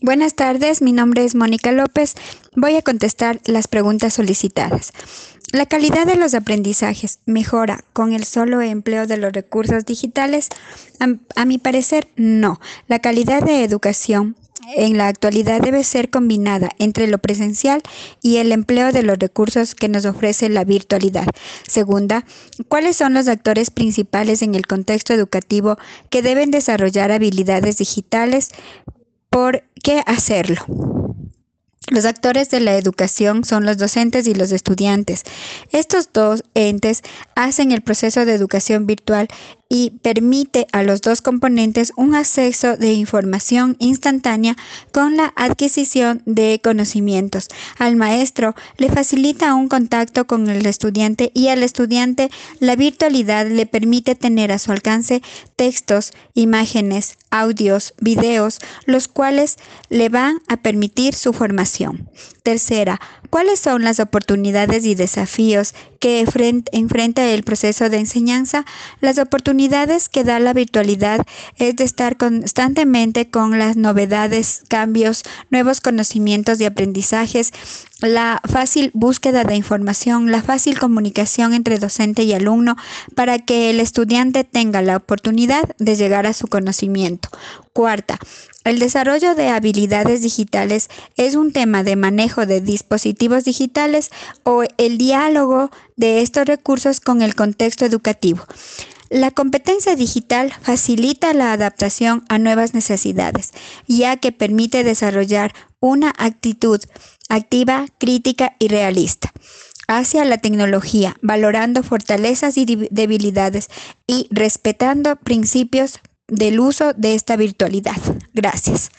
Buenas tardes, mi nombre es Mónica López. Voy a contestar las preguntas solicitadas. ¿La calidad de los aprendizajes mejora con el solo empleo de los recursos digitales? A, mi parecer, no. La calidad de educación en la actualidad debe ser combinada entre lo presencial y el empleo de los recursos que nos ofrece la virtualidad. Segunda, ¿cuáles son los actores principales en el contexto educativo que deben desarrollar habilidades digitales ¿Por qué hacerlo? Los actores de la educación son los docentes y los estudiantes. Estos dos entes hacen el proceso de educación virtual y permite a los dos componentes un acceso de información instantánea con la adquisición de conocimientos. Al maestro le facilita un contacto con el estudiante y al estudiante la virtualidad le permite tener a su alcance textos, imágenes, audios, videos, los cuales le van a permitir su formación. Tercera, ¿cuáles son las oportunidades y desafíos que enfrenta el proceso de enseñanza? Las oportunidades que da la virtualidad es de estar constantemente con las novedades, cambios, nuevos conocimientos y aprendizajes la fácil búsqueda de información, la fácil comunicación entre docente y alumno para que el estudiante tenga la oportunidad de llegar a su conocimiento. Cuarta, el desarrollo de habilidades digitales es un tema de manejo de dispositivos digitales o el diálogo de estos recursos con el contexto educativo. La competencia digital facilita la adaptación a nuevas necesidades, ya que permite desarrollar una actitud activa, crítica y realista hacia la tecnología, valorando fortalezas y debilidades y respetando principios del uso de esta virtualidad. Gracias.